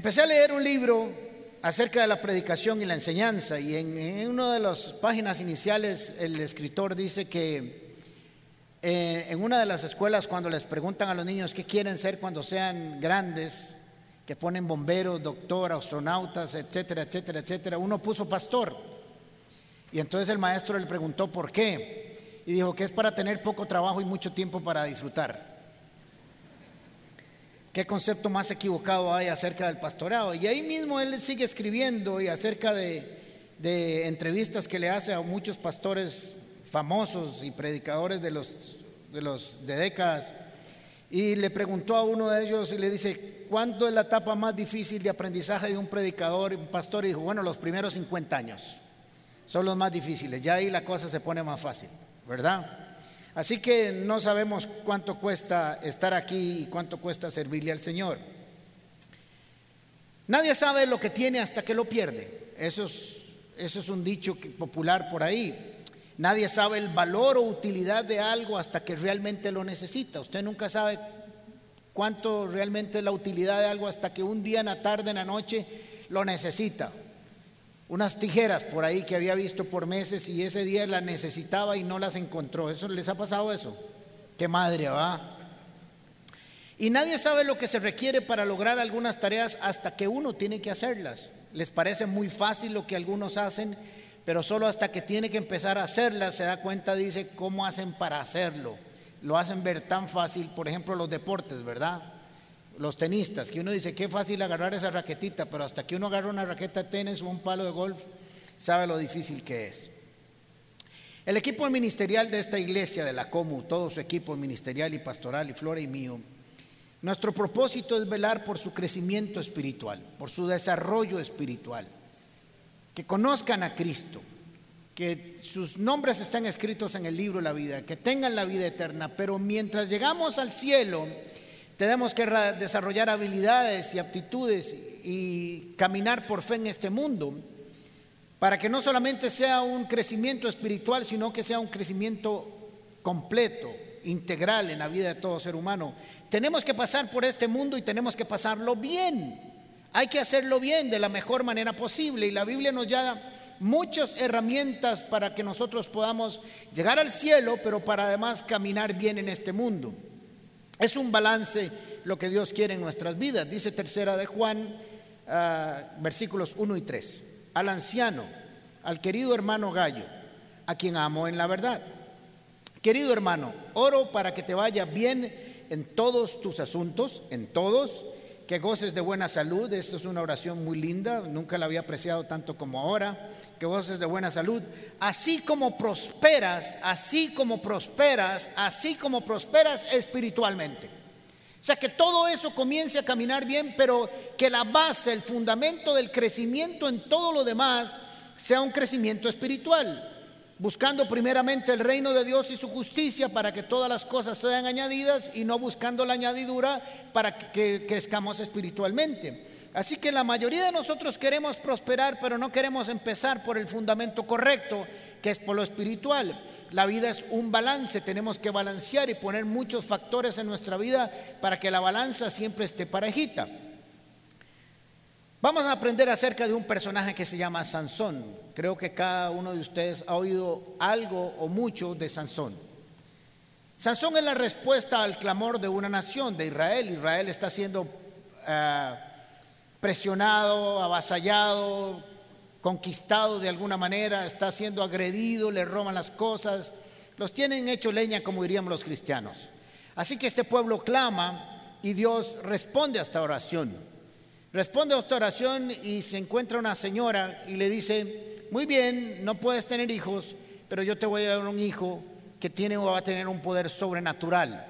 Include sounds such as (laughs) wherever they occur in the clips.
Empecé a leer un libro acerca de la predicación y la enseñanza y en, una de las páginas iniciales el escritor dice que eh, en una de las escuelas cuando les preguntan a los niños qué quieren ser cuando sean grandes, que ponen bomberos, doctor, astronautas, etcétera, etcétera, etcétera, uno puso pastor. Y entonces el maestro le preguntó por qué y dijo que es para tener poco trabajo y mucho tiempo para disfrutar. ¿Qué concepto más equivocado hay acerca del pastorado? Y ahí mismo él sigue escribiendo y acerca de, entrevistas que le hace a muchos pastores famosos y predicadores de los, de los décadas. Y le preguntó a uno de ellos y le dice, ¿cuánto es la etapa más difícil de aprendizaje de un predicador, un pastor? Y dijo, bueno, los primeros 50 años son los más difíciles. Ya ahí la cosa se pone más fácil, ¿verdad? Así que no sabemos cuánto cuesta estar aquí y cuánto cuesta servirle al Señor. Nadie sabe lo que tiene hasta que lo pierde. Eso es, eso es un dicho popular por ahí. Nadie sabe el valor o utilidad de algo hasta que realmente lo necesita. Usted nunca sabe cuánto realmente es la utilidad de algo hasta que un día en la tarde, en la noche, lo necesita unas tijeras por ahí que había visto por meses y ese día las necesitaba y no las encontró. ¿Eso les ha pasado eso? Qué madre, va. Y nadie sabe lo que se requiere para lograr algunas tareas hasta que uno tiene que hacerlas. Les parece muy fácil lo que algunos hacen, pero solo hasta que tiene que empezar a hacerlas se da cuenta, dice, cómo hacen para hacerlo. Lo hacen ver tan fácil, por ejemplo, los deportes, ¿verdad? Los tenistas, que uno dice qué fácil agarrar esa raquetita, pero hasta que uno agarra una raqueta de tenis o un palo de golf, sabe lo difícil que es. El equipo ministerial de esta iglesia, de la COMU, todo su equipo ministerial y pastoral, y Flora y mío, nuestro propósito es velar por su crecimiento espiritual, por su desarrollo espiritual, que conozcan a Cristo, que sus nombres estén escritos en el libro de la vida, que tengan la vida eterna, pero mientras llegamos al cielo, tenemos que desarrollar habilidades y aptitudes y caminar por fe en este mundo para que no solamente sea un crecimiento espiritual, sino que sea un crecimiento completo, integral en la vida de todo ser humano. Tenemos que pasar por este mundo y tenemos que pasarlo bien. Hay que hacerlo bien de la mejor manera posible y la Biblia nos da muchas herramientas para que nosotros podamos llegar al cielo, pero para además caminar bien en este mundo. Es un balance lo que Dios quiere en nuestras vidas. Dice tercera de Juan, ah, versículos 1 y 3. Al anciano, al querido hermano Gallo, a quien amo en la verdad. Querido hermano, oro para que te vaya bien en todos tus asuntos, en todos, que goces de buena salud. Esto es una oración muy linda, nunca la había apreciado tanto como ahora. Que goces de buena salud, así como prosperas, así como prosperas, así como prosperas espiritualmente. O sea, que todo eso comience a caminar bien, pero que la base, el fundamento del crecimiento en todo lo demás sea un crecimiento espiritual buscando primeramente el reino de Dios y su justicia para que todas las cosas sean añadidas y no buscando la añadidura para que crezcamos espiritualmente. Así que la mayoría de nosotros queremos prosperar, pero no queremos empezar por el fundamento correcto, que es por lo espiritual. La vida es un balance, tenemos que balancear y poner muchos factores en nuestra vida para que la balanza siempre esté parejita. Vamos a aprender acerca de un personaje que se llama Sansón. Creo que cada uno de ustedes ha oído algo o mucho de Sansón. Sansón es la respuesta al clamor de una nación, de Israel. Israel está siendo eh, presionado, avasallado, conquistado de alguna manera, está siendo agredido, le roban las cosas, los tienen hecho leña, como diríamos los cristianos. Así que este pueblo clama y Dios responde a esta oración. Responde a esta oración y se encuentra una señora y le dice, muy bien, no puedes tener hijos, pero yo te voy a dar un hijo que tiene o va a tener un poder sobrenatural.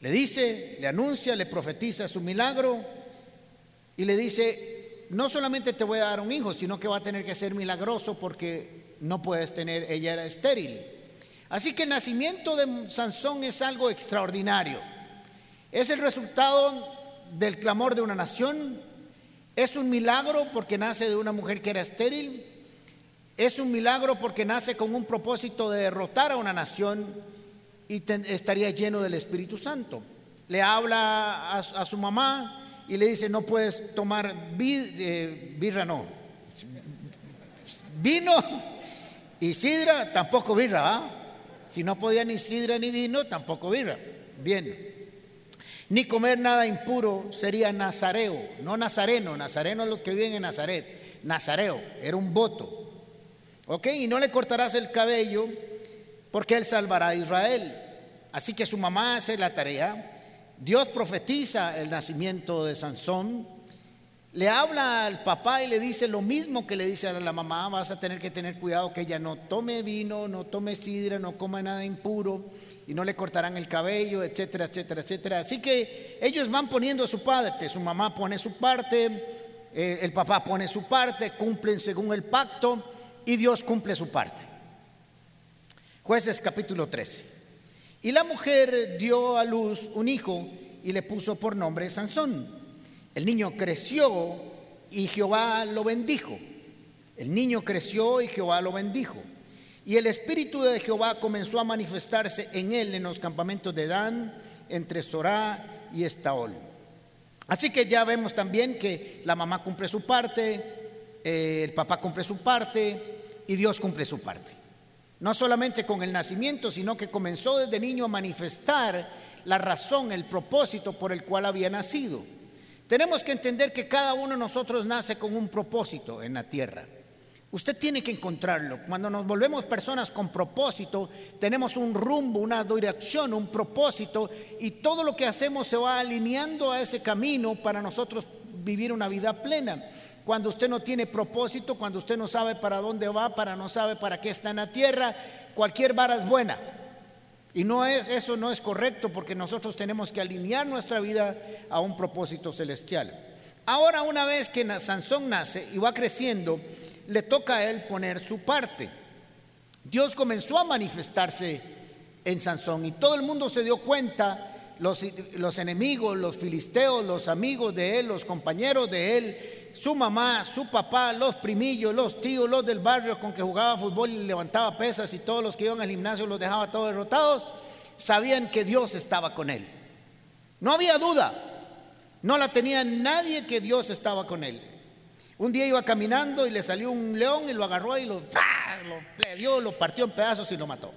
Le dice, le anuncia, le profetiza su milagro y le dice, no solamente te voy a dar un hijo, sino que va a tener que ser milagroso porque no puedes tener, ella era estéril. Así que el nacimiento de Sansón es algo extraordinario. Es el resultado del clamor de una nación. Es un milagro porque nace de una mujer que era estéril. Es un milagro porque nace con un propósito de derrotar a una nación y estaría lleno del Espíritu Santo. Le habla a, su mamá y le dice, no puedes tomar eh, birra, no. Vino y sidra, tampoco birra. Si no podía ni sidra ni vino, tampoco birra. Bien. Ni comer nada impuro sería nazareo, no nazareno. Nazareno los que viven en Nazaret. Nazareo, era un voto. ¿Ok? Y no le cortarás el cabello porque él salvará a Israel. Así que su mamá hace la tarea. Dios profetiza el nacimiento de Sansón. Le habla al papá y le dice lo mismo que le dice a la mamá, vas a tener que tener cuidado que ella no tome vino, no tome sidra, no coma nada impuro y no le cortarán el cabello, etcétera, etcétera, etcétera. Así que ellos van poniendo su parte, su mamá pone su parte, eh, el papá pone su parte, cumplen según el pacto y Dios cumple su parte. Jueces capítulo 13. Y la mujer dio a luz un hijo y le puso por nombre Sansón. El niño creció y Jehová lo bendijo. El niño creció y Jehová lo bendijo. Y el espíritu de Jehová comenzó a manifestarse en él en los campamentos de Dan, entre Sorá y Estaol. Así que ya vemos también que la mamá cumple su parte, eh, el papá cumple su parte y Dios cumple su parte no solamente con el nacimiento, sino que comenzó desde niño a manifestar la razón, el propósito por el cual había nacido. Tenemos que entender que cada uno de nosotros nace con un propósito en la tierra. Usted tiene que encontrarlo. Cuando nos volvemos personas con propósito, tenemos un rumbo, una dirección, un propósito y todo lo que hacemos se va alineando a ese camino para nosotros vivir una vida plena cuando usted no tiene propósito, cuando usted no sabe para dónde va, para no sabe para qué está en la tierra, cualquier vara es buena. Y no es eso no es correcto porque nosotros tenemos que alinear nuestra vida a un propósito celestial. Ahora una vez que Sansón nace y va creciendo, le toca a él poner su parte. Dios comenzó a manifestarse en Sansón y todo el mundo se dio cuenta los, enemigos, los filisteos, los amigos de él, los compañeros de él, su mamá, su papá, los primillos, los tíos, los del barrio con que jugaba fútbol y levantaba pesas y todos los que iban al gimnasio los dejaba todos derrotados, sabían que Dios estaba con él. No había duda, no la tenía nadie que Dios estaba con él. Un día iba caminando y le salió un león y lo agarró y lo, lo dio, lo partió en pedazos y lo mató.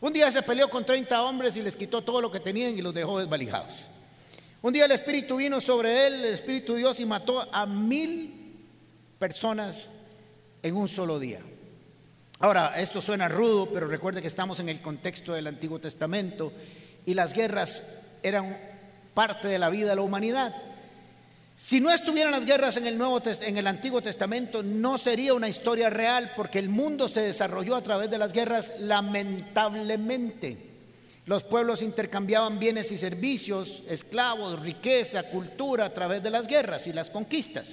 Un día se peleó con 30 hombres y les quitó todo lo que tenían y los dejó desvalijados. Un día el Espíritu vino sobre él, el Espíritu Dios, y mató a mil personas en un solo día. Ahora, esto suena rudo, pero recuerde que estamos en el contexto del Antiguo Testamento y las guerras eran parte de la vida de la humanidad. Si no estuvieran las guerras en el, Nuevo, en el Antiguo Testamento, no sería una historia real porque el mundo se desarrolló a través de las guerras lamentablemente. Los pueblos intercambiaban bienes y servicios, esclavos, riqueza, cultura a través de las guerras y las conquistas.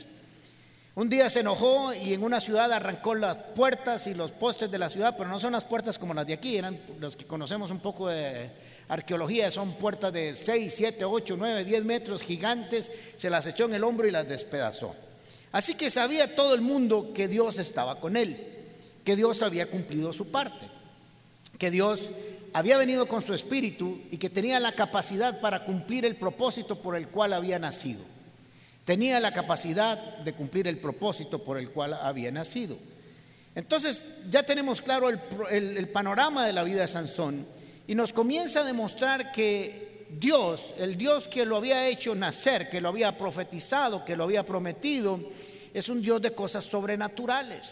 Un día se enojó y en una ciudad arrancó las puertas y los postes de la ciudad, pero no son las puertas como las de aquí, eran los que conocemos un poco de arqueología, son puertas de 6, 7, 8, 9, 10 metros gigantes, se las echó en el hombro y las despedazó. Así que sabía todo el mundo que Dios estaba con él, que Dios había cumplido su parte, que Dios había venido con su espíritu y que tenía la capacidad para cumplir el propósito por el cual había nacido. Tenía la capacidad de cumplir el propósito por el cual había nacido. Entonces ya tenemos claro el, panorama de la vida de Sansón y nos comienza a demostrar que Dios, el Dios que lo había hecho nacer, que lo había profetizado, que lo había prometido, es un Dios de cosas sobrenaturales.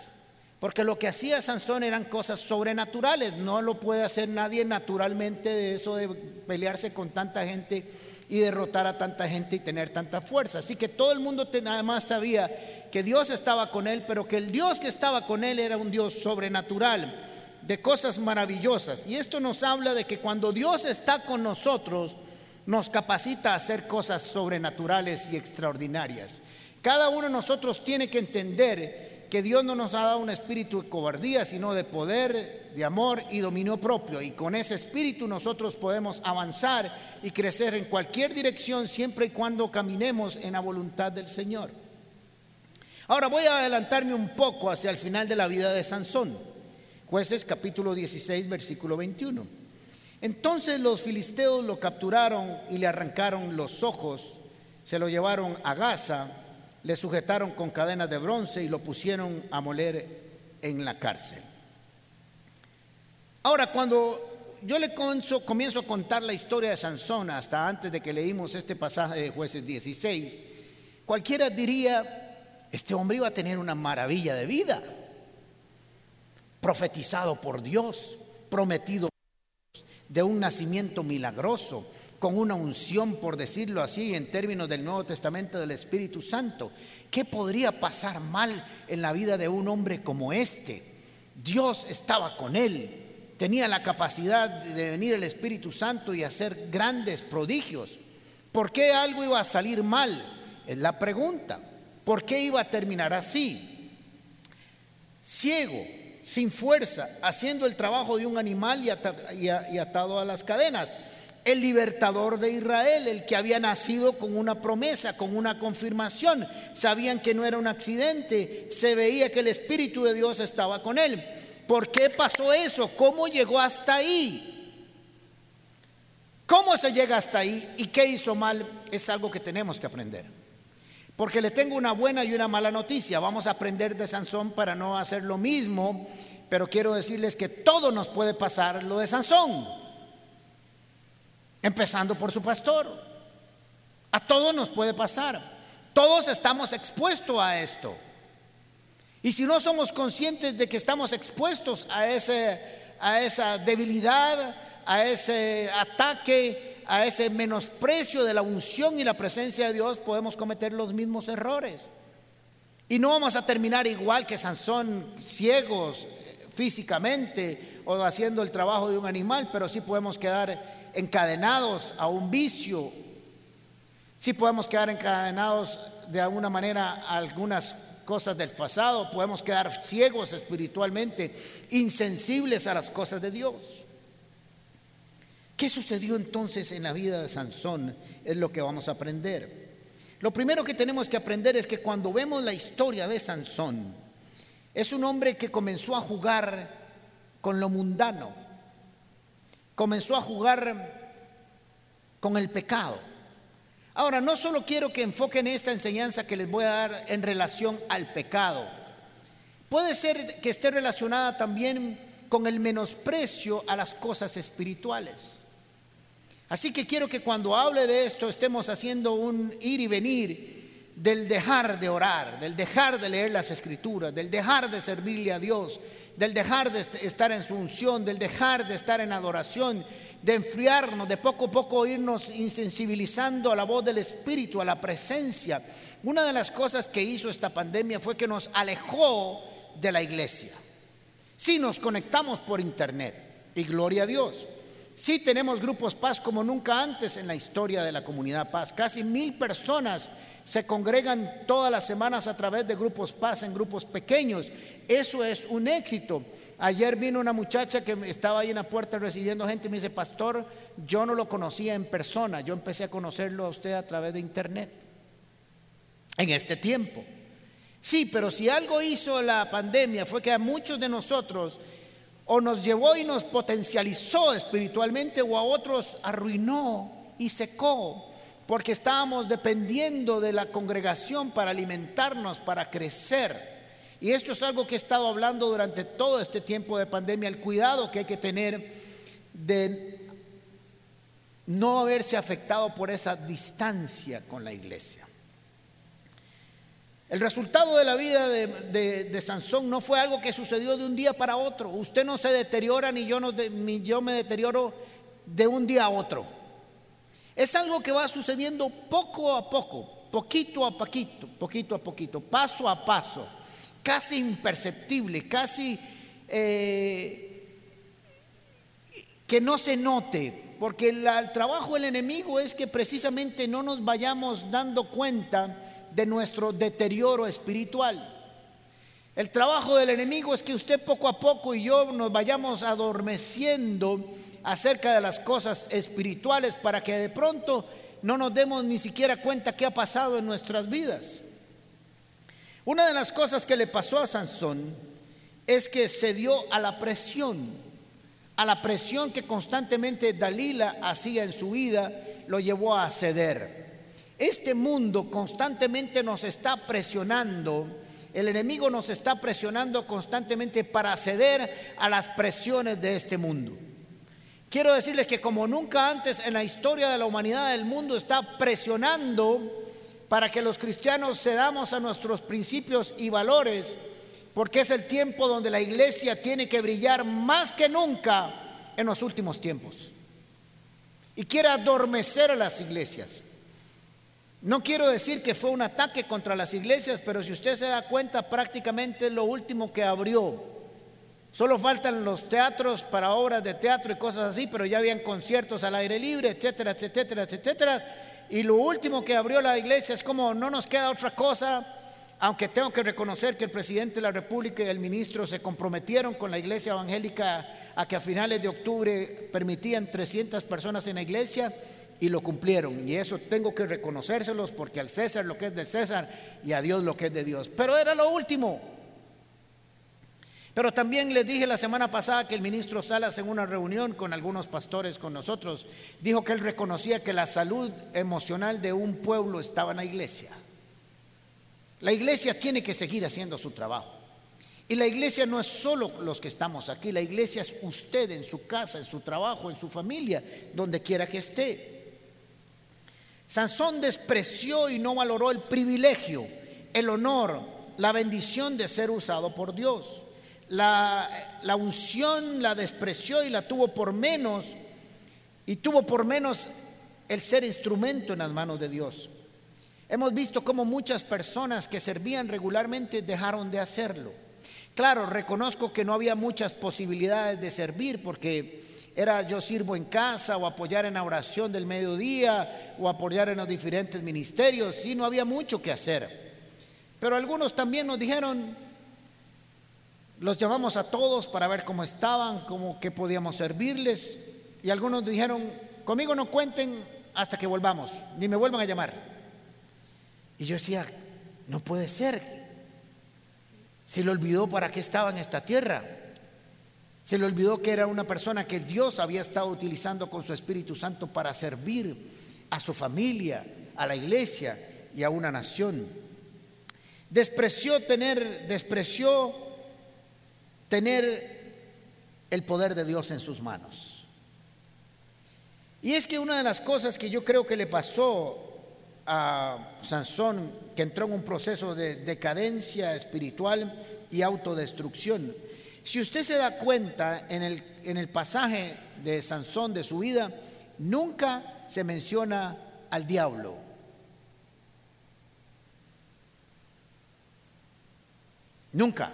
Porque lo que hacía Sansón eran cosas sobrenaturales. No lo puede hacer nadie naturalmente de eso de pelearse con tanta gente y derrotar a tanta gente y tener tanta fuerza. Así que todo el mundo además sabía que Dios estaba con él, pero que el Dios que estaba con él era un Dios sobrenatural, de cosas maravillosas. Y esto nos habla de que cuando Dios está con nosotros, nos capacita a hacer cosas sobrenaturales y extraordinarias. Cada uno de nosotros tiene que entender que Dios no nos ha dado un espíritu de cobardía, sino de poder, de amor y dominio propio. Y con ese espíritu nosotros podemos avanzar y crecer en cualquier dirección siempre y cuando caminemos en la voluntad del Señor. Ahora voy a adelantarme un poco hacia el final de la vida de Sansón. Jueces capítulo 16, versículo 21. Entonces los filisteos lo capturaron y le arrancaron los ojos se lo llevaron a Gaza, le sujetaron con cadenas de bronce y lo pusieron a moler en la cárcel. Ahora, cuando yo le comienzo, comienzo, a contar la historia de Sansón, hasta antes de que leímos este pasaje de jueces 16, cualquiera diría, este hombre iba a tener una maravilla de vida, profetizado por Dios, prometido de un nacimiento milagroso, con una unción, por decirlo así, en términos del Nuevo Testamento del Espíritu Santo. ¿Qué podría pasar mal en la vida de un hombre como este? Dios estaba con él, tenía la capacidad de venir el Espíritu Santo y hacer grandes prodigios. ¿Por qué algo iba a salir mal? Es la pregunta. ¿Por qué iba a terminar así? Ciego, sin fuerza, haciendo el trabajo de un animal y, atado a las cadenas el libertador de Israel, el que había nacido con una promesa, con una confirmación. Sabían que no era un accidente, se veía que el Espíritu de Dios estaba con él. ¿Por qué pasó eso? ¿Cómo llegó hasta ahí? ¿Cómo se llega hasta ahí y qué hizo mal? Es algo que tenemos que aprender. Porque le tengo una buena y una mala noticia. Vamos a aprender de Sansón para no hacer lo mismo, pero quiero decirles que todo nos puede pasar lo de Sansón empezando por su pastor. A todos nos puede pasar. Todos estamos expuestos a esto. Y si no somos conscientes de que estamos expuestos a, ese, a esa debilidad, a ese ataque, a ese menosprecio de la unción y la presencia de Dios, podemos cometer los mismos errores. Y no vamos a terminar igual que Sansón, ciegos físicamente o haciendo el trabajo de un animal, pero sí podemos quedar encadenados a un vicio. Sí podemos quedar encadenados de alguna manera a algunas cosas del pasado, podemos quedar ciegos espiritualmente, insensibles a las cosas de Dios. ¿Qué sucedió entonces en la vida de Sansón? Es lo que vamos a aprender. Lo primero que tenemos que aprender es que cuando vemos la historia de Sansón, es un hombre que comenzó a jugar con lo mundano comenzó a jugar con el pecado. Ahora, no solo quiero que enfoquen esta enseñanza que les voy a dar en relación al pecado, puede ser que esté relacionada también con el menosprecio a las cosas espirituales. Así que quiero que cuando hable de esto estemos haciendo un ir y venir del dejar de orar, del dejar de leer las escrituras, del dejar de servirle a Dios, del dejar de estar en su unción, del dejar de estar en adoración, de enfriarnos, de poco a poco irnos insensibilizando a la voz del Espíritu, a la presencia. Una de las cosas que hizo esta pandemia fue que nos alejó de la iglesia. Sí nos conectamos por internet y gloria a Dios. Sí tenemos grupos paz como nunca antes en la historia de la comunidad paz. Casi mil personas se congregan todas las semanas a través de grupos paz en grupos pequeños. Eso es un éxito. Ayer vino una muchacha que estaba ahí en la puerta recibiendo gente y me dice, pastor, yo no lo conocía en persona, yo empecé a conocerlo a usted a través de internet. En este tiempo. Sí, pero si algo hizo la pandemia fue que a muchos de nosotros o nos llevó y nos potencializó espiritualmente o a otros arruinó y secó porque estábamos dependiendo de la congregación para alimentarnos, para crecer. Y esto es algo que he estado hablando durante todo este tiempo de pandemia, el cuidado que hay que tener de no haberse afectado por esa distancia con la iglesia. El resultado de la vida de, Sansón no fue algo que sucedió de un día para otro. Usted no se deteriora ni yo, no, me deterioro de un día a otro. Es algo que va sucediendo poco a poco, poquito a poquito, poquito a poquito, paso a paso, casi imperceptible, casi eh, que no se note, porque el, el trabajo del enemigo es que precisamente no nos vayamos dando cuenta de nuestro deterioro espiritual. El trabajo del enemigo es que usted poco a poco y yo nos vayamos adormeciendo acerca de las cosas espirituales para que de pronto no nos demos ni siquiera cuenta qué ha pasado en nuestras vidas. Una de las cosas que le pasó a Sansón es que se dio a la presión, a la presión que constantemente Dalila hacía en su vida, lo llevó a ceder. Este mundo constantemente nos está presionando, el enemigo nos está presionando constantemente para ceder a las presiones de este mundo. Quiero decirles que como nunca antes en la historia de la humanidad el mundo está presionando para que los cristianos cedamos a nuestros principios y valores, porque es el tiempo donde la iglesia tiene que brillar más que nunca en los últimos tiempos. Y quiere adormecer a las iglesias. No quiero decir que fue un ataque contra las iglesias, pero si usted se da cuenta, prácticamente es lo último que abrió. Solo faltan los teatros para obras de teatro y cosas así, pero ya habían conciertos al aire libre, etcétera, etcétera, etcétera. Y lo último que abrió la iglesia es como no nos queda otra cosa, aunque tengo que reconocer que el presidente de la República y el ministro se comprometieron con la iglesia evangélica a que a finales de octubre permitían 300 personas en la iglesia y lo cumplieron. Y eso tengo que reconocérselos porque al César lo que es del César y a Dios lo que es de Dios. Pero era lo último. Pero también les dije la semana pasada que el ministro Salas en una reunión con algunos pastores con nosotros dijo que él reconocía que la salud emocional de un pueblo estaba en la iglesia. La iglesia tiene que seguir haciendo su trabajo. Y la iglesia no es solo los que estamos aquí, la iglesia es usted en su casa, en su trabajo, en su familia, donde quiera que esté. Sansón despreció y no valoró el privilegio, el honor, la bendición de ser usado por Dios. La, unción la despreció y la tuvo por menos, y tuvo por menos el ser instrumento en las manos de Dios. Hemos visto cómo muchas personas que servían regularmente dejaron de hacerlo. Claro, reconozco que no había muchas posibilidades de servir porque era yo sirvo en casa o apoyar en la oración del mediodía o apoyar en los diferentes ministerios. Sí, no había mucho que hacer. Pero algunos también nos dijeron, los llamamos a todos para ver cómo estaban, cómo que podíamos servirles. Y algunos dijeron, conmigo no cuenten hasta que volvamos, ni me vuelvan a llamar. Y yo decía, no puede ser. Se le olvidó para qué estaba en esta tierra. Se le olvidó que era una persona que Dios había estado utilizando con su Espíritu Santo para servir a su familia, a la iglesia y a una nación. Despreció tener, despreció tener el poder de Dios en sus manos. Y es que una de las cosas que yo creo que le pasó a Sansón, que entró en un proceso de decadencia espiritual y autodestrucción, si usted se da cuenta en el, en el pasaje de Sansón de su vida, nunca se menciona al diablo. Nunca.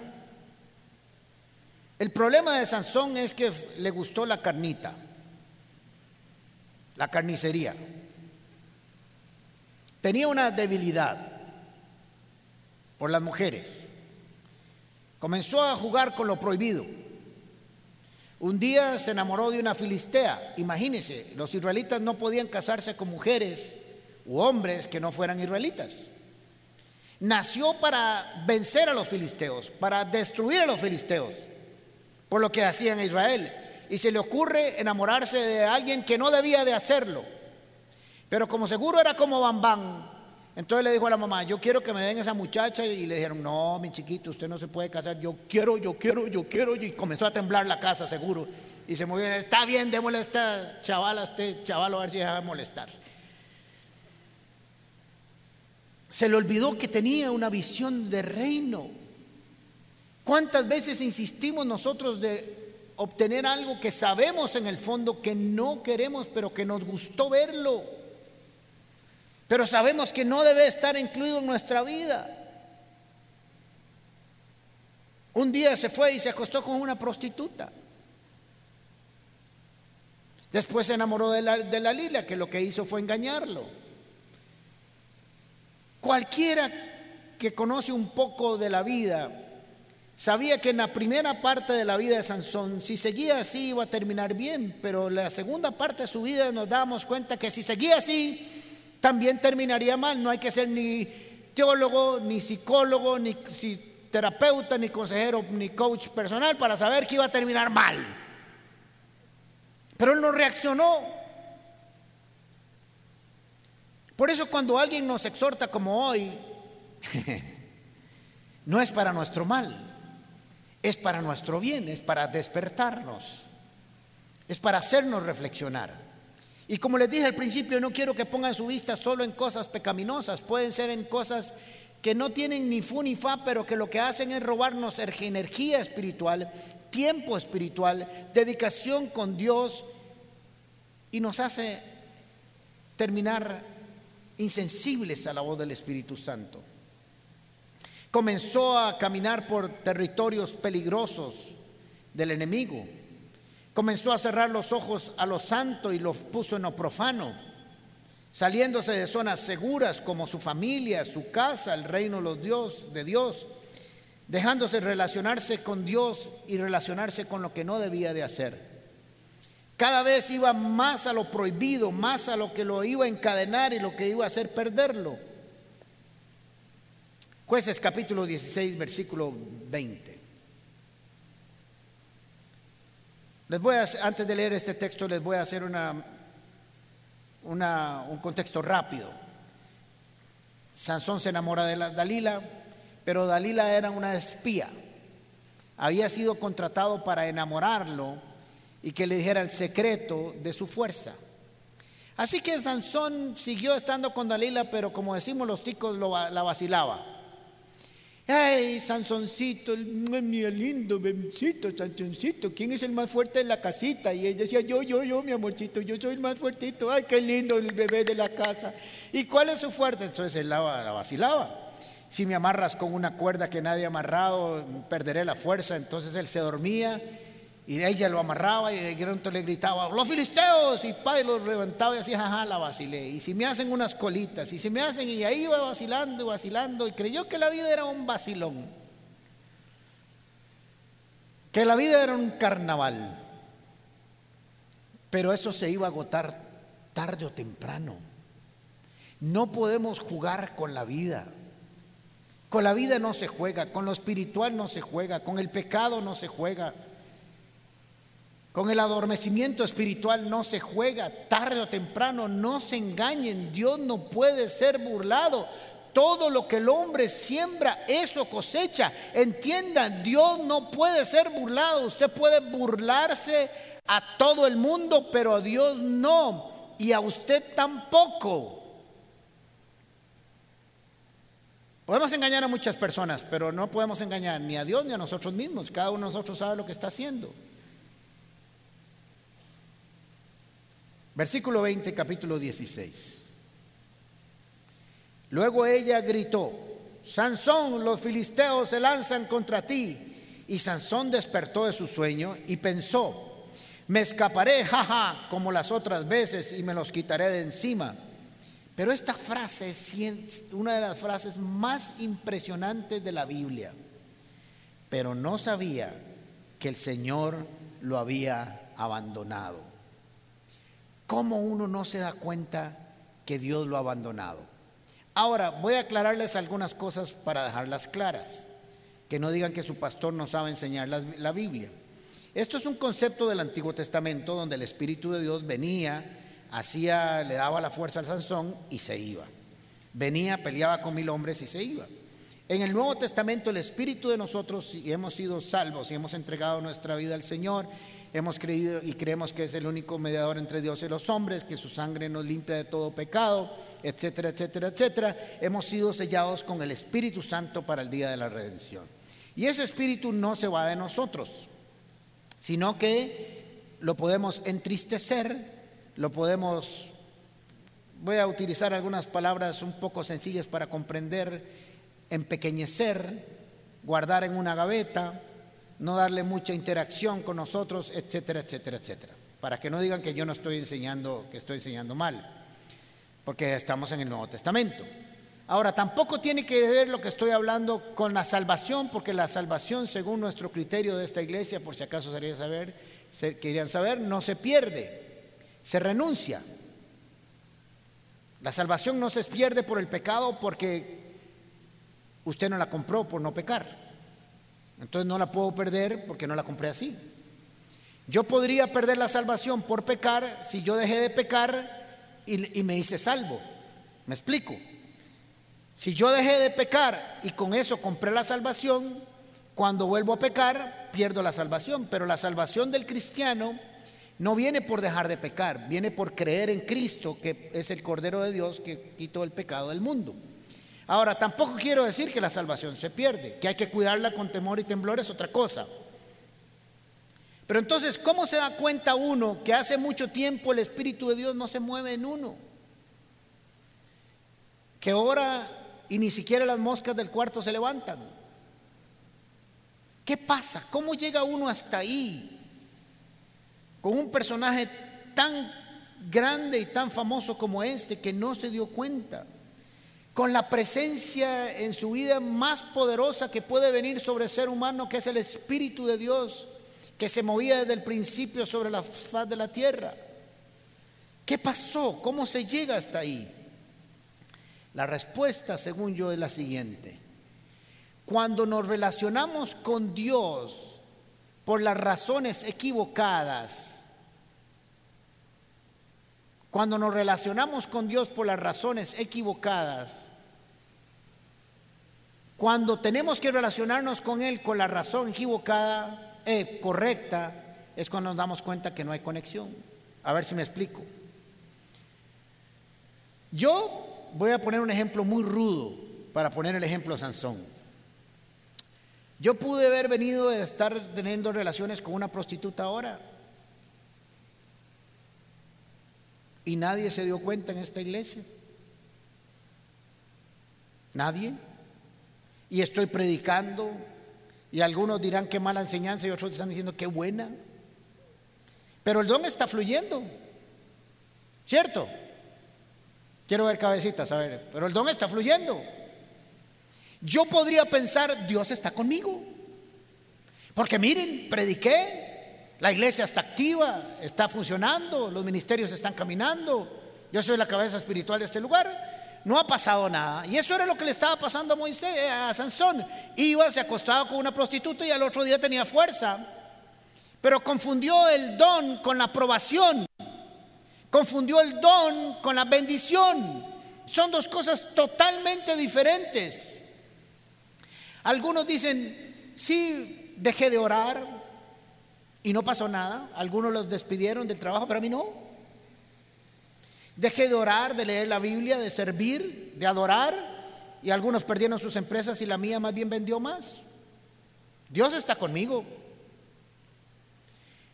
El problema de Sansón es que le gustó la carnita, la carnicería. Tenía una debilidad por las mujeres. Comenzó a jugar con lo prohibido. Un día se enamoró de una filistea. Imagínense, los israelitas no podían casarse con mujeres u hombres que no fueran israelitas. Nació para vencer a los filisteos, para destruir a los filisteos, por lo que hacían Israel. Y se le ocurre enamorarse de alguien que no debía de hacerlo. Pero como seguro era como Bambán, entonces le dijo a la mamá, yo quiero que me den esa muchacha y le dijeron, no, mi chiquito, usted no se puede casar, yo quiero, yo quiero, yo quiero, y comenzó a temblar la casa seguro. Y se movió, está bien, démosle a esta chavala, a este chaval a ver si deja de molestar. Se le olvidó que tenía una visión de reino. ¿Cuántas veces insistimos nosotros de obtener algo que sabemos en el fondo que no queremos, pero que nos gustó verlo? Pero sabemos que no debe estar incluido en nuestra vida. Un día se fue y se acostó con una prostituta. Después se enamoró de la, de la Lila, que lo que hizo fue engañarlo. Cualquiera que conoce un poco de la vida sabía que en la primera parte de la vida de Sansón, si seguía así iba a terminar bien, pero la segunda parte de su vida nos damos cuenta que si seguía así también terminaría mal. No hay que ser ni teólogo, ni psicólogo, ni terapeuta, ni consejero, ni coach personal para saber que iba a terminar mal. Pero él no reaccionó. Por eso cuando alguien nos exhorta como hoy, (laughs) no es para nuestro mal, es para nuestro bien, es para despertarnos, es para hacernos reflexionar. Y como les dije al principio, no quiero que pongan su vista solo en cosas pecaminosas, pueden ser en cosas que no tienen ni fu ni fa, pero que lo que hacen es robarnos energía espiritual, tiempo espiritual, dedicación con Dios y nos hace terminar insensibles a la voz del Espíritu Santo. Comenzó a caminar por territorios peligrosos del enemigo. Comenzó a cerrar los ojos a lo santo y los puso en lo profano saliéndose de zonas seguras como su familia, su casa, el reino de Dios, de Dios, dejándose relacionarse con Dios y relacionarse con lo que no debía de hacer. Cada vez iba más a lo prohibido, más a lo que lo iba a encadenar y lo que iba a hacer perderlo. Jueces capítulo 16, versículo 20. Les voy a, antes de leer este texto, les voy a hacer un contexto rápido. Sansón se enamora de Dalila, pero Dalila era una espía. Había sido contratado para enamorarlo y que le dijera el secreto de su fuerza. Así que Sansón siguió estando con Dalila, pero como decimos los ticos, la vacilaba. Ay, Sansoncito, mi lindo, bebecito, Sansoncito, ¿quién es el más fuerte de la casita? Y ella decía, yo, yo, yo, mi amorcito, yo soy el más fuertito. Ay, qué lindo el bebé de la casa. ¿Y cuál es su fuerte? Entonces él la vacilaba. Si me amarras con una cuerda que nadie ha amarrado, perderé la fuerza. Entonces él se dormía y ella lo amarraba y de pronto le gritaba, los filisteos, y padre los levantaba y así, jaja, la vacilé. Y si me hacen unas colitas, y si me hacen, y ahí iba vacilando y vacilando, y creyó que la vida era un vacilón, que la vida era un carnaval. Pero eso se iba a agotar tarde o temprano. No podemos jugar con la vida. Con la vida no se juega, con lo espiritual no se juega, con el pecado no se juega. Con el adormecimiento espiritual no se juega, tarde o temprano, no se engañen, Dios no puede ser burlado. Todo lo que el hombre siembra, eso cosecha. Entiendan, Dios no puede ser burlado. Usted puede burlarse a todo el mundo, pero a Dios no. Y a usted tampoco. Podemos engañar a muchas personas, pero no podemos engañar ni a Dios ni a nosotros mismos. Cada uno de nosotros sabe lo que está haciendo. Versículo 20, capítulo 16. Luego ella gritó, Sansón, los filisteos se lanzan contra ti. Y Sansón despertó de su sueño y pensó, me escaparé, jaja, como las otras veces y me los quitaré de encima. Pero esta frase es una de las frases más impresionantes de la Biblia. Pero no sabía que el Señor lo había abandonado. ¿Cómo uno no se da cuenta que Dios lo ha abandonado? Ahora, voy a aclararles algunas cosas para dejarlas claras. Que no digan que su pastor no sabe enseñar la, Biblia. Esto es un concepto del Antiguo Testamento donde el Espíritu de Dios venía, hacía, le daba la fuerza al Sansón y se iba. Venía, peleaba con mil hombres y se iba. En el Nuevo Testamento el Espíritu de nosotros, si hemos sido salvos y hemos entregado nuestra vida al Señor Hemos creído y creemos que es el único mediador entre Dios y los hombres, que su sangre nos limpia de todo pecado, etcétera, etcétera, etcétera. Hemos sido sellados con el Espíritu Santo para el día de la redención. Y ese Espíritu no se va de nosotros, sino que lo podemos entristecer, lo podemos, voy a utilizar algunas palabras un poco sencillas para comprender, empequeñecer, guardar en una gaveta, no darle mucha interacción con nosotros, etcétera, etcétera, etcétera. Para que no digan que yo no estoy enseñando, que estoy enseñando mal, porque estamos en el Nuevo Testamento. Ahora, tampoco tiene que ver lo que estoy hablando con la salvación, porque la salvación, según nuestro criterio de esta iglesia, por si acaso querían saber, querían saber, no se pierde, se renuncia. La salvación no se pierde por el pecado porque usted no la compró por no pecar. Entonces no la puedo perder porque no la compré así. Yo podría perder la salvación por pecar si yo dejé de pecar y, me hice salvo. Me explico. Si yo dejé de pecar y con eso compré la salvación, cuando vuelvo a pecar pierdo la salvación. Pero la salvación del cristiano no viene por dejar de pecar, viene por creer en Cristo, que es el Cordero de Dios que quitó el pecado del mundo. Ahora, tampoco quiero decir que la salvación se pierde, que hay que cuidarla con temor y temblor es otra cosa. Pero entonces, ¿cómo se da cuenta uno que hace mucho tiempo el Espíritu de Dios no se mueve en uno? Que ora y ni siquiera las moscas del cuarto se levantan. ¿Qué pasa? ¿Cómo llega uno hasta ahí? Con un personaje tan grande y tan famoso como este que no se dio cuenta. Con la presencia en su vida más poderosa que puede venir sobre el ser humano, que es el Espíritu de Dios, que se movía desde el principio sobre la faz de la tierra. ¿Qué pasó? ¿Cómo se llega hasta ahí? La respuesta, según yo, es la siguiente. Cuando nos relacionamos con Dios por las razones equivocadas, cuando nos relacionamos con Dios por las razones equivocadas, cuando tenemos que relacionarnos con Él con la razón equivocada, eh, correcta, es cuando nos damos cuenta que no hay conexión. A ver si me explico. Yo voy a poner un ejemplo muy rudo para poner el ejemplo de Sansón. Yo pude haber venido de estar teniendo relaciones con una prostituta ahora. Y nadie se dio cuenta en esta iglesia. Nadie. Y estoy predicando. Y algunos dirán qué mala enseñanza y otros están diciendo qué buena. Pero el don está fluyendo. ¿Cierto? Quiero ver cabecitas, a ver, pero el don está fluyendo. Yo podría pensar, Dios está conmigo. Porque miren, prediqué, la iglesia está activa, está funcionando, los ministerios están caminando, yo soy la cabeza espiritual de este lugar. No ha pasado nada. Y eso era lo que le estaba pasando a Moisés, a Sansón. Iba, se acostaba con una prostituta y al otro día tenía fuerza. Pero confundió el don con la aprobación. Confundió el don con la bendición. Son dos cosas totalmente diferentes. Algunos dicen, sí, dejé de orar y no pasó nada. Algunos los despidieron del trabajo, pero a mí no. Dejé de orar, de leer la Biblia, de servir, de adorar, y algunos perdieron sus empresas y la mía más bien vendió más. Dios está conmigo.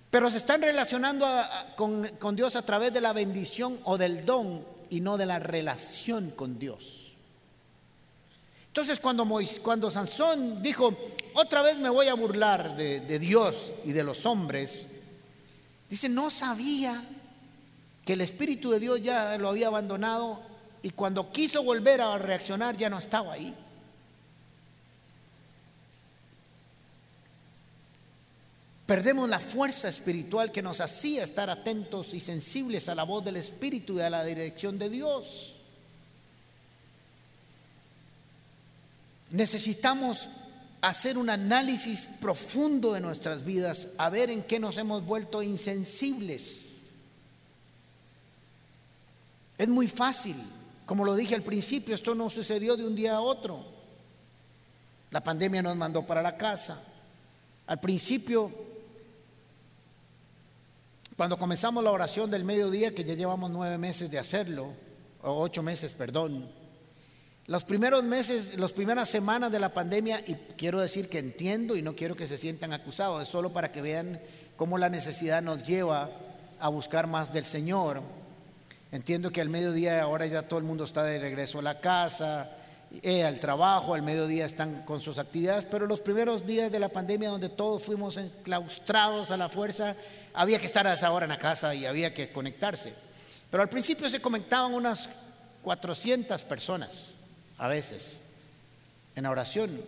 Pero se están relacionando con, con Dios a través de la bendición o del don y no de la relación con Dios. Entonces cuando, cuando Sansón dijo, otra vez me voy a burlar de, de, Dios y de los hombres, dice, no sabía que el Espíritu de Dios ya lo había abandonado y cuando quiso volver a reaccionar ya no estaba ahí. Perdemos la fuerza espiritual que nos hacía estar atentos y sensibles a la voz del Espíritu y a la dirección de Dios. Necesitamos hacer un análisis profundo de nuestras vidas, a ver en qué nos hemos vuelto insensibles. Es muy fácil, como lo dije al principio, esto no sucedió de un día a otro. La pandemia nos mandó para la casa. Al principio cuando comenzamos la oración del mediodía, que ya llevamos nueve meses de hacerlo, o ocho meses, perdón, los primeros meses, las primeras semanas de la pandemia, y quiero decir que entiendo y no quiero que se sientan acusados, es solo para que vean cómo la necesidad nos lleva a buscar más del Señor. Entiendo que al mediodía ahora ya todo el mundo está de regreso a la casa, eh, al trabajo, al mediodía están con sus actividades, pero los primeros días de la pandemia donde todos fuimos enclaustrados a la fuerza, había que estar a esa hora en la casa y había que conectarse. Pero al principio se conectaban unas 400 personas, a veces, en oración.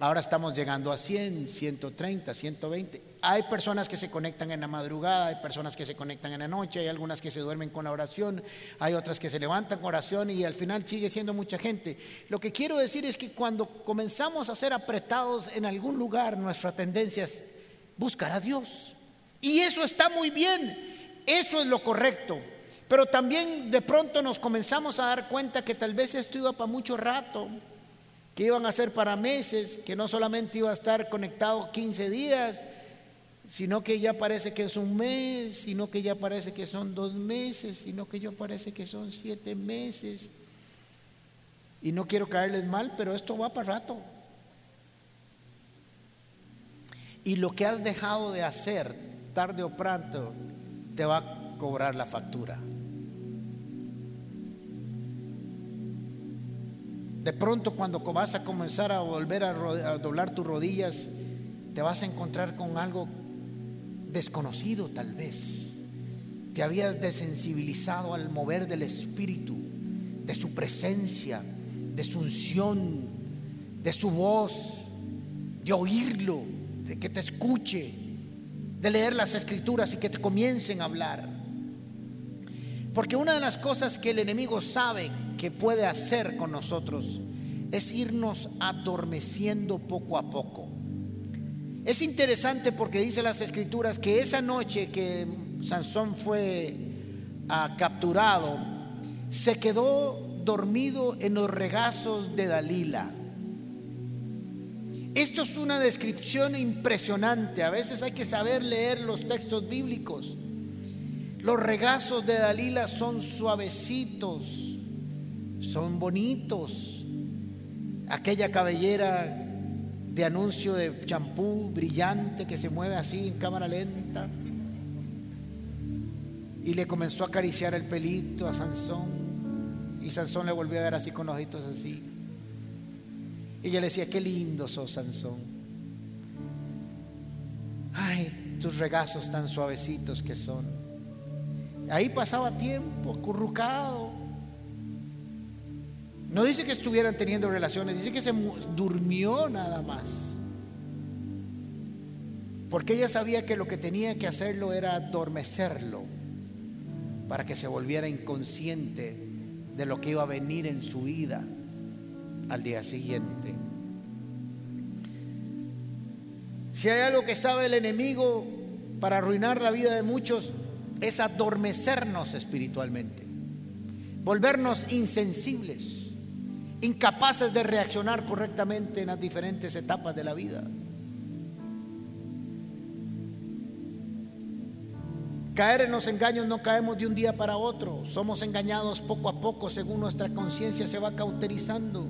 Ahora estamos llegando a 100, 130, 120. Hay personas que se conectan en la madrugada, hay personas que se conectan en la noche, hay algunas que se duermen con la oración, hay otras que se levantan con oración y al final sigue siendo mucha gente. Lo que quiero decir es que cuando comenzamos a ser apretados en algún lugar, nuestra tendencia es buscar a Dios. Y eso está muy bien, eso es lo correcto. Pero también de pronto nos comenzamos a dar cuenta que tal vez esto iba para mucho rato, que iban a ser para meses, que no solamente iba a estar conectado 15 días, sino que ya parece que es un mes, sino que ya parece que son dos meses, sino que ya parece que son siete meses. Y no quiero caerles mal, pero esto va para rato. Y lo que has dejado de hacer, tarde o pronto, te va a cobrar la factura. De pronto cuando vas a comenzar a volver a, doblar tus rodillas, te vas a encontrar con algo desconocido tal vez. Te habías desensibilizado al mover del Espíritu, de su presencia, de su unción, de su voz, de oírlo, de que te escuche, de leer las escrituras y que te comiencen a hablar. Porque una de las cosas que el enemigo sabe que puede hacer con nosotros es irnos adormeciendo poco a poco. Es interesante porque dice las escrituras que esa noche que Sansón fue ah, capturado, se quedó dormido en los regazos de Dalila. Esto es una descripción impresionante. A veces hay que saber leer los textos bíblicos. Los regazos de Dalila son suavecitos, son bonitos. Aquella cabellera de anuncio de champú brillante que se mueve así en cámara lenta. Y le comenzó a acariciar el pelito a Sansón. Y Sansón le volvió a ver así con los ojitos así. Y ella le decía, qué lindo sos, Sansón. Ay, tus regazos tan suavecitos que son. Ahí pasaba tiempo, acurrucado. No dice que estuvieran teniendo relaciones, dice que se durmió nada más. Porque ella sabía que lo que tenía que hacerlo era adormecerlo para que se volviera inconsciente de lo que iba a venir en su vida al día siguiente. Si hay algo que sabe el enemigo para arruinar la vida de muchos, es adormecernos espiritualmente, volvernos insensibles incapaces de reaccionar correctamente en las diferentes etapas de la vida. Caer en los engaños no caemos de un día para otro, somos engañados poco a poco según nuestra conciencia se va cauterizando.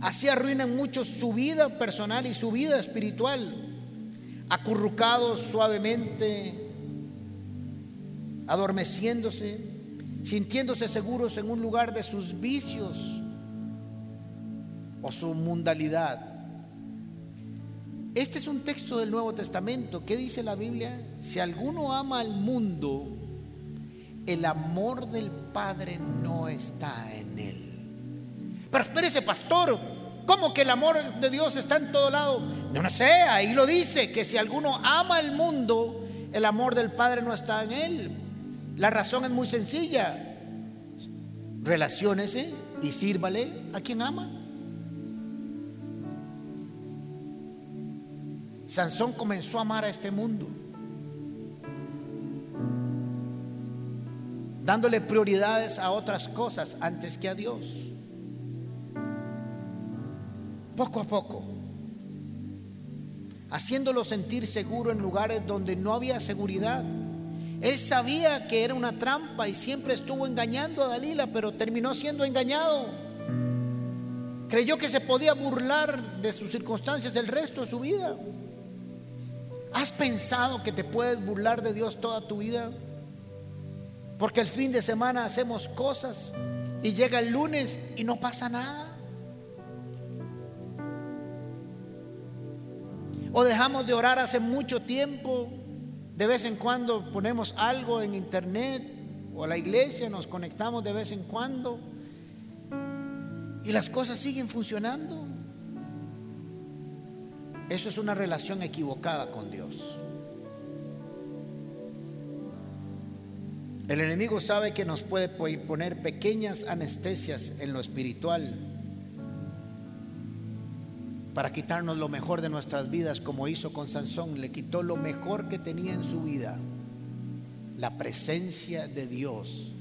Así arruinan muchos su vida personal y su vida espiritual, acurrucados suavemente, adormeciéndose, sintiéndose seguros en un lugar de sus vicios o su mundalidad. Este es un texto del Nuevo Testamento. ¿Qué dice la Biblia? Si alguno ama al mundo, el amor del Padre no está en él. Pero espérese, pastor, ¿cómo que el amor de Dios está en todo lado? No, no sé, ahí lo dice, que si alguno ama al mundo, el amor del Padre no está en él. La razón es muy sencilla. Relaciónese y sírvale a quien ama. Sansón comenzó a amar a este mundo, dándole prioridades a otras cosas antes que a Dios. Poco a poco, haciéndolo sentir seguro en lugares donde no había seguridad. Él sabía que era una trampa y siempre estuvo engañando a Dalila, pero terminó siendo engañado. Creyó que se podía burlar de sus circunstancias el resto de su vida. ¿Has pensado que te puedes burlar de Dios toda tu vida? Porque el fin de semana hacemos cosas y llega el lunes y no pasa nada. O dejamos de orar hace mucho tiempo. De vez en cuando ponemos algo en internet o la iglesia, nos conectamos de vez en cuando. Y las cosas siguen funcionando. Eso es una relación equivocada con Dios. El enemigo sabe que nos puede poner pequeñas anestesias en lo espiritual para quitarnos lo mejor de nuestras vidas, como hizo con Sansón. Le quitó lo mejor que tenía en su vida la presencia de Dios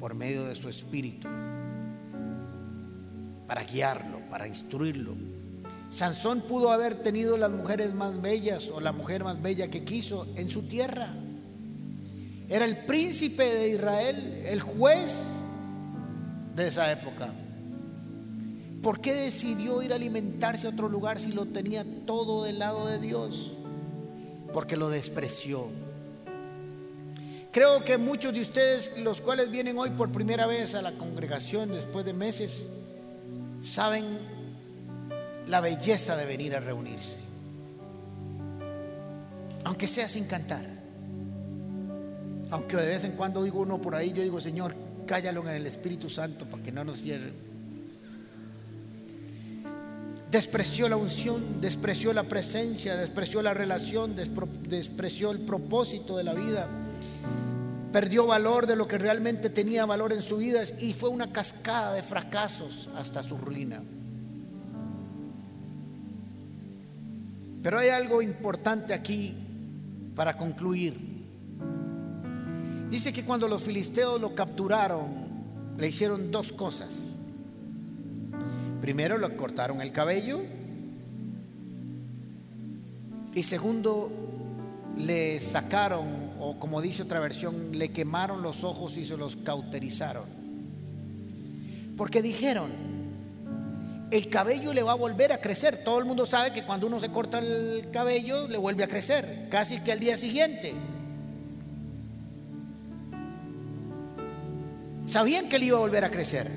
por medio de su espíritu para guiarlo, para instruirlo. Sansón pudo haber tenido las mujeres más bellas o la mujer más bella que quiso en su tierra. Era el príncipe de Israel, el juez de esa época. ¿Por qué decidió ir a alimentarse a otro lugar si lo tenía todo del lado de Dios? Porque lo despreció. Creo que muchos de ustedes, los cuales vienen hoy por primera vez a la congregación después de meses, saben la belleza de venir a reunirse. Aunque sea sin cantar. Aunque de vez en cuando oigo uno por ahí, yo digo, Señor, cállalo en el Espíritu Santo para que no nos cierre. Despreció la unción, despreció la presencia, despreció la relación, despreció el propósito de la vida. Perdió valor de lo que realmente tenía valor en su vida y fue una cascada de fracasos hasta su ruina. Pero hay algo importante aquí para concluir. Dice que cuando los filisteos lo capturaron, le hicieron dos cosas. Primero, le cortaron el cabello. Y segundo, le sacaron, o como dice otra versión, le quemaron los ojos y se los cauterizaron. Porque dijeron, el cabello le va a volver a crecer. Todo el mundo sabe que cuando uno se corta el cabello, le vuelve a crecer, casi que al día siguiente. Sabían que le iba a volver a crecer.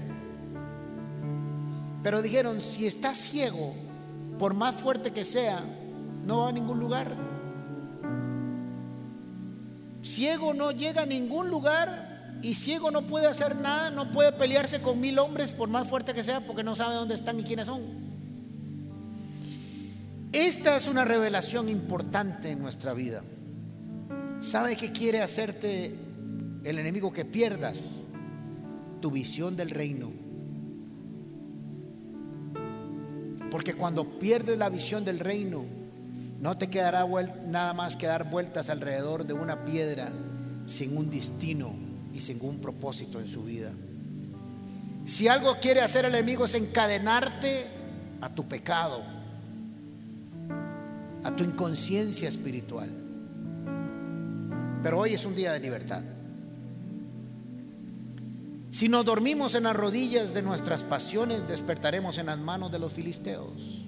Pero dijeron, si está ciego, por más fuerte que sea, no va a ningún lugar. Ciego no llega a ningún lugar y ciego no puede hacer nada, no puede pelearse con mil hombres por más fuerte que sea porque no sabe dónde están y quiénes son. Esta es una revelación importante en nuestra vida. ¿Sabe qué quiere hacerte el enemigo que pierdas? tu visión del reino. Porque cuando pierdes la visión del reino, no te quedará nada más que dar vueltas alrededor de una piedra sin un destino y sin un propósito en su vida. Si algo quiere hacer el enemigo es encadenarte a tu pecado, a tu inconsciencia espiritual. Pero hoy es un día de libertad. Si nos dormimos en las rodillas de nuestras pasiones, despertaremos en las manos de los filisteos.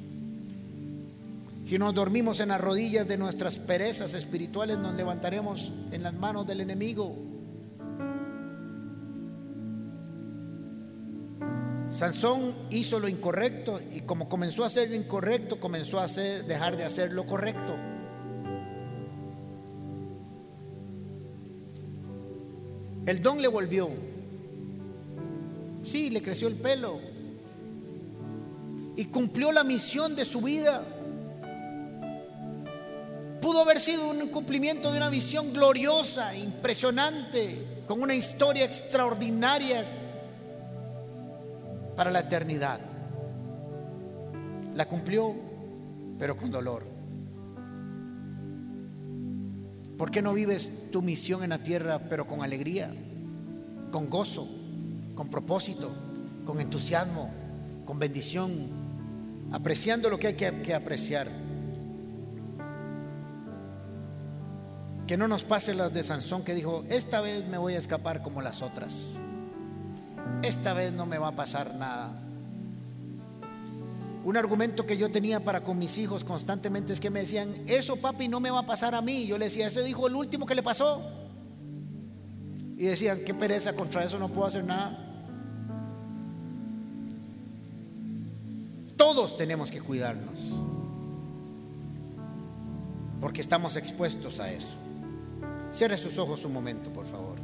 Si nos dormimos en las rodillas de nuestras perezas espirituales, nos levantaremos en las manos del enemigo. Sansón hizo lo incorrecto y como comenzó a hacer lo incorrecto, comenzó a dejar de hacer lo correcto. El don le volvió. Sí, le creció el pelo. Y cumplió la misión de su vida. Pudo haber sido un cumplimiento de una visión gloriosa, impresionante, con una historia extraordinaria para la eternidad. La cumplió, pero con dolor. ¿Por qué no vives tu misión en la tierra, pero con alegría, con gozo? con propósito, con entusiasmo, con bendición, apreciando lo que hay que, apreciar. Que no nos pase las de Sansón que dijo, esta vez me voy a escapar como las otras. Esta vez no me va a pasar nada. Un argumento que yo tenía para con mis hijos constantemente es que me decían, eso papi no me va a pasar a mí. Yo le decía, eso dijo el último que le pasó. Y decían, qué pereza, contra eso no puedo hacer nada. Todos tenemos que cuidarnos, porque estamos expuestos a eso. Cierre sus ojos un momento, por favor.